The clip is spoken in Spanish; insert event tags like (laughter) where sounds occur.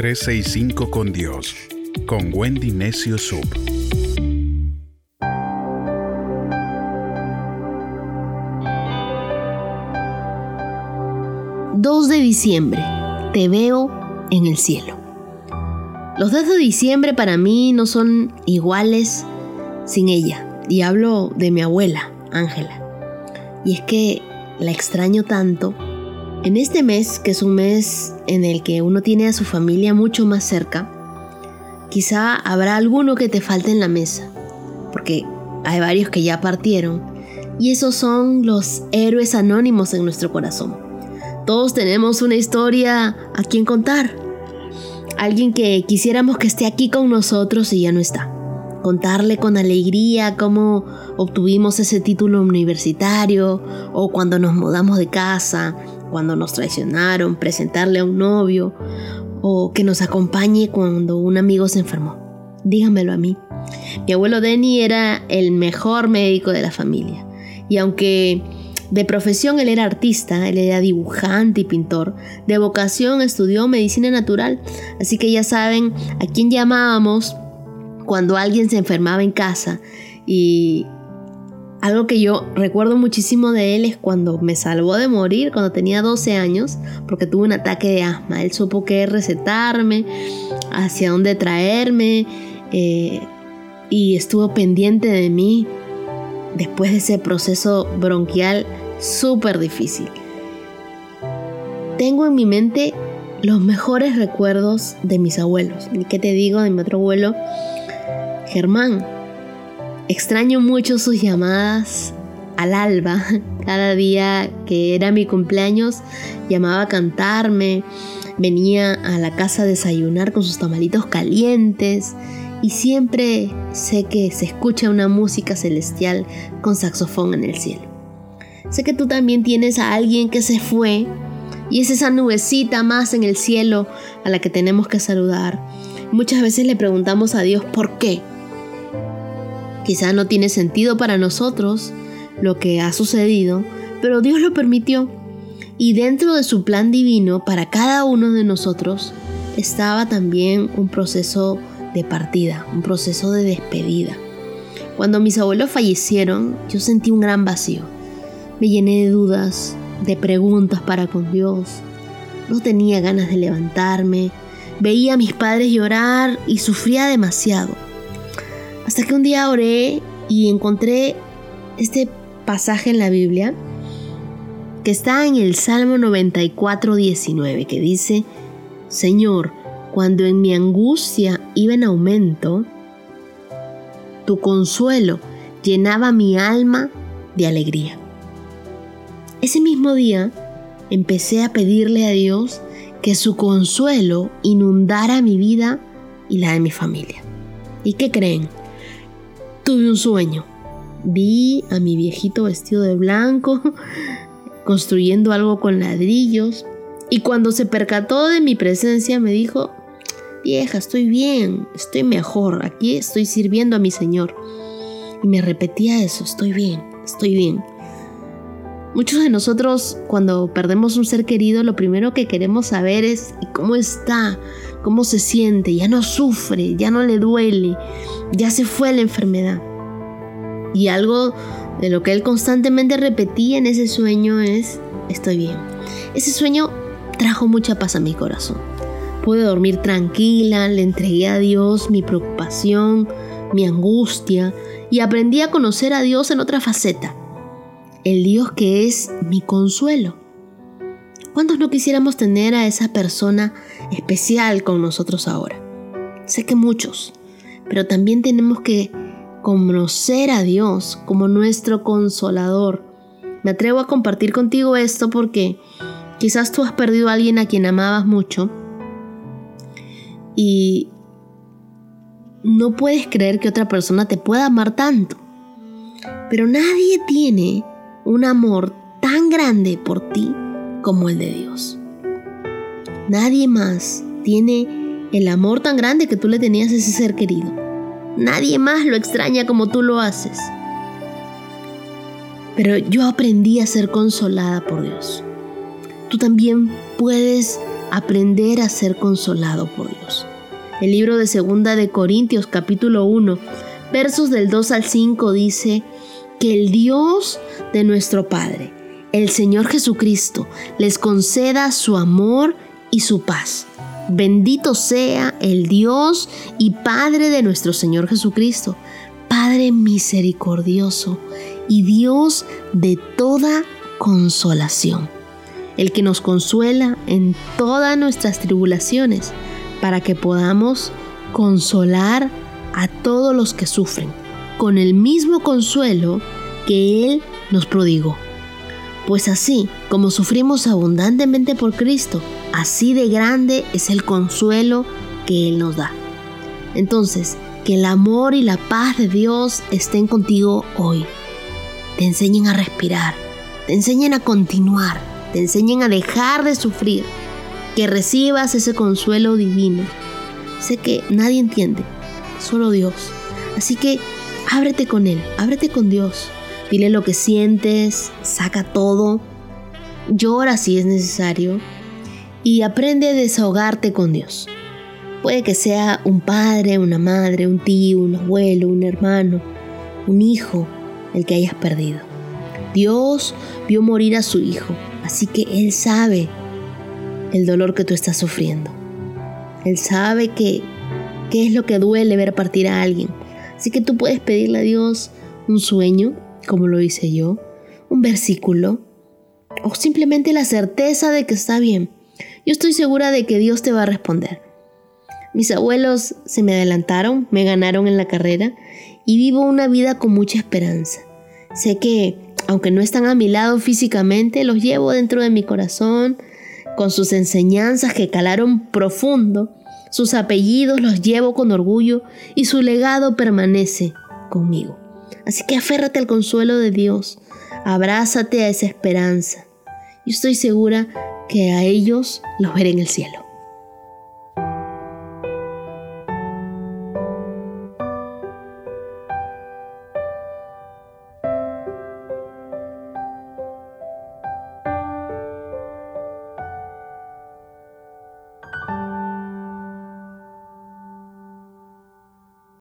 365 con Dios, con Wendy Necio Sub. ...2 de diciembre... ...te veo en el cielo... Los 2 de diciembre para mí no son iguales sin ella. Y hablo de mi abuela, Ángela. Y es que la extraño tanto. En este mes, que es un mes en el que uno tiene a su familia mucho más cerca, quizá habrá alguno que te falte en la mesa, porque hay varios que ya partieron, y esos son los héroes anónimos en nuestro corazón. Todos tenemos una historia a quien contar, alguien que quisiéramos que esté aquí con nosotros y ya no está contarle con alegría cómo obtuvimos ese título universitario o cuando nos mudamos de casa, cuando nos traicionaron, presentarle a un novio o que nos acompañe cuando un amigo se enfermó. Díganmelo a mí. Mi abuelo Denny era el mejor médico de la familia y aunque de profesión él era artista, él era dibujante y pintor. De vocación estudió medicina natural. Así que ya saben a quién llamábamos cuando alguien se enfermaba en casa y algo que yo recuerdo muchísimo de él es cuando me salvó de morir cuando tenía 12 años porque tuve un ataque de asma. Él supo qué recetarme, hacia dónde traerme eh, y estuvo pendiente de mí después de ese proceso bronquial súper difícil. Tengo en mi mente los mejores recuerdos de mis abuelos. ¿Y qué te digo de mi otro abuelo? Germán. Extraño mucho sus llamadas al alba. (laughs) Cada día que era mi cumpleaños llamaba a cantarme, venía a la casa a desayunar con sus tamalitos calientes y siempre sé que se escucha una música celestial con saxofón en el cielo. Sé que tú también tienes a alguien que se fue y es esa nubecita más en el cielo a la que tenemos que saludar. Muchas veces le preguntamos a Dios por qué. Quizá no tiene sentido para nosotros lo que ha sucedido, pero Dios lo permitió. Y dentro de su plan divino para cada uno de nosotros estaba también un proceso de partida, un proceso de despedida. Cuando mis abuelos fallecieron, yo sentí un gran vacío. Me llené de dudas, de preguntas para con Dios. No tenía ganas de levantarme. Veía a mis padres llorar y sufría demasiado. Hasta que un día oré y encontré este pasaje en la Biblia que está en el Salmo 94, 19, que dice, Señor, cuando en mi angustia iba en aumento, tu consuelo llenaba mi alma de alegría. Ese mismo día empecé a pedirle a Dios que su consuelo inundara mi vida y la de mi familia. ¿Y qué creen? Tuve un sueño. Vi a mi viejito vestido de blanco, (laughs) construyendo algo con ladrillos, y cuando se percató de mi presencia me dijo, vieja, estoy bien, estoy mejor, aquí estoy sirviendo a mi Señor. Y me repetía eso, estoy bien, estoy bien. Muchos de nosotros cuando perdemos un ser querido lo primero que queremos saber es cómo está, cómo se siente, ya no sufre, ya no le duele, ya se fue la enfermedad. Y algo de lo que él constantemente repetía en ese sueño es, estoy bien. Ese sueño trajo mucha paz a mi corazón. Pude dormir tranquila, le entregué a Dios mi preocupación, mi angustia y aprendí a conocer a Dios en otra faceta. El Dios que es mi consuelo. ¿Cuántos no quisiéramos tener a esa persona especial con nosotros ahora? Sé que muchos, pero también tenemos que conocer a Dios como nuestro consolador. Me atrevo a compartir contigo esto porque quizás tú has perdido a alguien a quien amabas mucho y no puedes creer que otra persona te pueda amar tanto. Pero nadie tiene un amor tan grande por ti como el de Dios. Nadie más tiene el amor tan grande que tú le tenías a ese ser querido. Nadie más lo extraña como tú lo haces. Pero yo aprendí a ser consolada por Dios. Tú también puedes aprender a ser consolado por Dios. El libro de Segunda de Corintios capítulo 1, versos del 2 al 5 dice que el Dios de nuestro Padre, el Señor Jesucristo, les conceda su amor y su paz. Bendito sea el Dios y Padre de nuestro Señor Jesucristo, Padre misericordioso y Dios de toda consolación, el que nos consuela en todas nuestras tribulaciones, para que podamos consolar a todos los que sufren, con el mismo consuelo que Él nos prodigó. Pues así como sufrimos abundantemente por Cristo, así de grande es el consuelo que Él nos da. Entonces, que el amor y la paz de Dios estén contigo hoy. Te enseñen a respirar, te enseñen a continuar, te enseñen a dejar de sufrir, que recibas ese consuelo divino. Sé que nadie entiende, solo Dios. Así que ábrete con Él, ábrete con Dios. Dile lo que sientes, saca todo, llora si es necesario y aprende a desahogarte con Dios. Puede que sea un padre, una madre, un tío, un abuelo, un hermano, un hijo, el que hayas perdido. Dios vio morir a su hijo, así que Él sabe el dolor que tú estás sufriendo. Él sabe que es lo que duele ver partir a alguien. Así que tú puedes pedirle a Dios un sueño, como lo hice yo, un versículo, o simplemente la certeza de que está bien. Yo estoy segura de que Dios te va a responder. Mis abuelos se me adelantaron, me ganaron en la carrera y vivo una vida con mucha esperanza. Sé que, aunque no están a mi lado físicamente, los llevo dentro de mi corazón, con sus enseñanzas que calaron profundo, sus apellidos los llevo con orgullo y su legado permanece conmigo. Así que aférrate al consuelo de Dios, abrázate a esa esperanza. y estoy segura que a ellos los veré en el cielo.